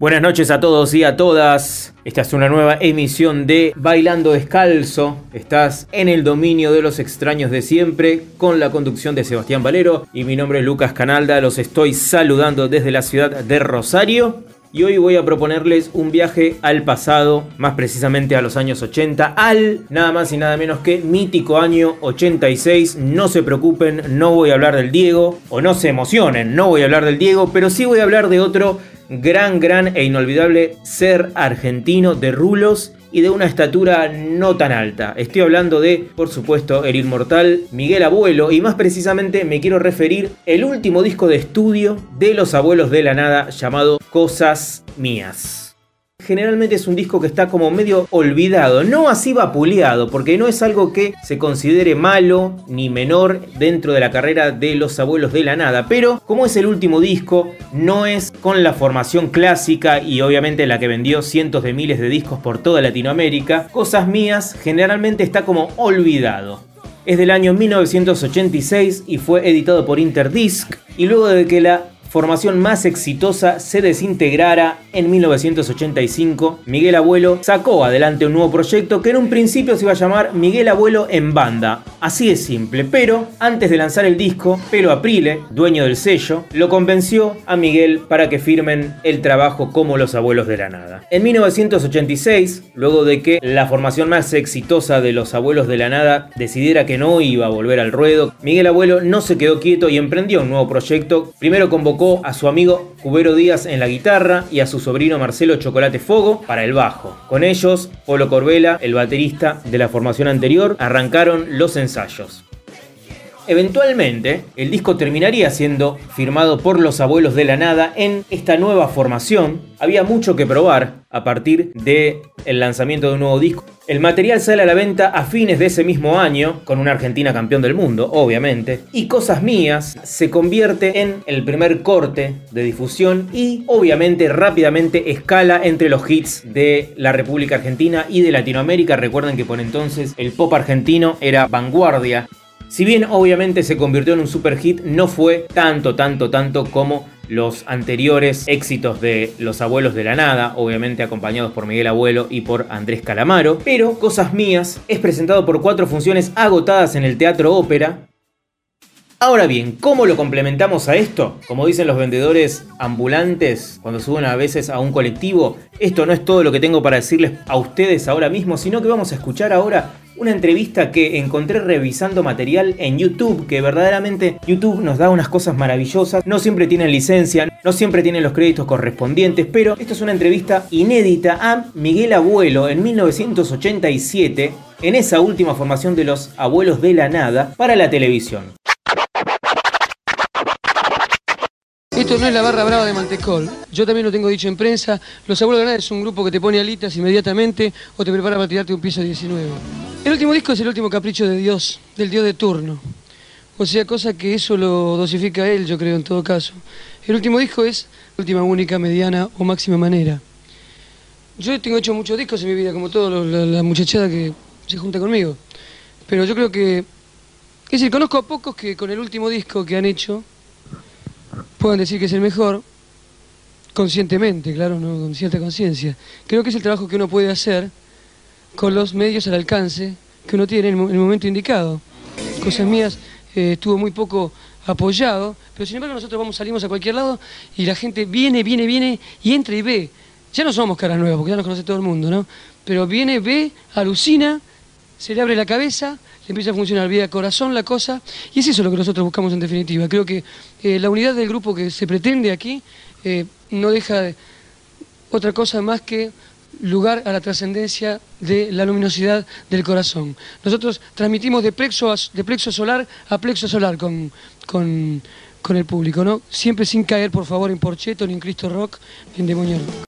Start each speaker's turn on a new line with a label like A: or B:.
A: Buenas noches a todos y a todas. Esta es una nueva emisión de Bailando Descalzo. Estás en el dominio de los extraños de siempre con la conducción de Sebastián Valero y mi nombre es Lucas Canalda. Los estoy saludando desde la ciudad de Rosario. Y hoy voy a proponerles un viaje al pasado, más precisamente a los años 80, al nada más y nada menos que mítico año 86. No se preocupen, no voy a hablar del Diego, o no se emocionen, no voy a hablar del Diego, pero sí voy a hablar de otro gran, gran e inolvidable ser argentino de rulos y de una estatura no tan alta. Estoy hablando de, por supuesto, el inmortal Miguel Abuelo y más precisamente me quiero referir el último disco de estudio de los abuelos de la nada llamado Cosas Mías generalmente es un disco que está como medio olvidado, no así vapuleado, porque no es algo que se considere malo ni menor dentro de la carrera de los abuelos de la nada, pero como es el último disco, no es con la formación clásica y obviamente la que vendió cientos de miles de discos por toda Latinoamérica, Cosas Mías generalmente está como olvidado. Es del año 1986 y fue editado por Interdisc y luego de que la formación más exitosa se desintegrara en 1985, Miguel Abuelo sacó adelante un nuevo proyecto que en un principio se iba a llamar Miguel Abuelo en banda. Así de simple, pero antes de lanzar el disco, Pelo Aprile, dueño del sello, lo convenció a Miguel para que firmen el trabajo como los abuelos de la nada. En 1986, luego de que la formación más exitosa de los abuelos de la nada decidiera que no iba a volver al ruedo, Miguel Abuelo no se quedó quieto y emprendió un nuevo proyecto. Primero convocó a su amigo Cubero Díaz en la guitarra y a su sobrino Marcelo Chocolate Fogo para el bajo. Con ellos, Polo Corbela, el baterista de la formación anterior, arrancaron los ensayos. Eventualmente, el disco terminaría siendo firmado por los abuelos de la nada en esta nueva formación. Había mucho que probar a partir del lanzamiento de un nuevo disco. El material sale a la venta a fines de ese mismo año, con una Argentina campeón del mundo, obviamente. Y Cosas Mías se convierte en el primer corte de difusión y obviamente rápidamente escala entre los hits de la República Argentina y de Latinoamérica. Recuerden que por entonces el pop argentino era vanguardia si bien obviamente se convirtió en un super hit, no fue tanto, tanto, tanto como los anteriores éxitos de Los Abuelos de la Nada, obviamente acompañados por Miguel Abuelo y por Andrés Calamaro, pero Cosas Mías es presentado por cuatro funciones agotadas en el Teatro Ópera. Ahora bien, ¿cómo lo complementamos a esto? Como dicen los vendedores ambulantes cuando suben a veces a un colectivo, esto no es todo lo que tengo para decirles a ustedes ahora mismo, sino que vamos a escuchar ahora una entrevista que encontré revisando material en YouTube, que verdaderamente YouTube nos da unas cosas maravillosas, no siempre tienen licencia, no siempre tienen los créditos correspondientes, pero esta es una entrevista inédita a Miguel Abuelo en 1987, en esa última formación de los Abuelos de la Nada, para la televisión.
B: Esto no es la barra brava de Mantecol. Yo también lo tengo dicho en prensa. Los Abuelos de la Nada es un grupo que te pone alitas inmediatamente o te prepara para tirarte un piso 19. El último disco es el último capricho de Dios, del Dios de turno. O sea, cosa que eso lo dosifica él, yo creo, en todo caso. El último disco es la última, única, mediana o máxima manera. Yo tengo hecho muchos discos en mi vida, como toda la, muchachada que se junta conmigo. Pero yo creo que... Es decir, conozco a pocos que con el último disco que han hecho puedan decir que es el mejor, conscientemente, claro, ¿no? con cierta conciencia. Creo que es el trabajo que uno puede hacer con los medios al alcance que uno tiene en el momento indicado. Cosas mías eh, estuvo muy poco apoyado, pero sin embargo nosotros vamos, salimos a cualquier lado y la gente viene, viene, viene y entra y ve. Ya no somos caras nuevas, porque ya nos conoce todo el mundo, ¿no? Pero viene, ve, alucina, se le abre la cabeza, le empieza a funcionar vía corazón la cosa, y es eso lo que nosotros buscamos en definitiva. Creo que eh, la unidad del grupo que se pretende aquí eh, no deja otra cosa más que lugar a la trascendencia de la luminosidad del corazón. Nosotros transmitimos de plexo, de plexo solar a plexo solar con, con, con el público, ¿no? Siempre sin caer, por favor, en Porcheto, ni en Cristo Rock, ni en Demoniano.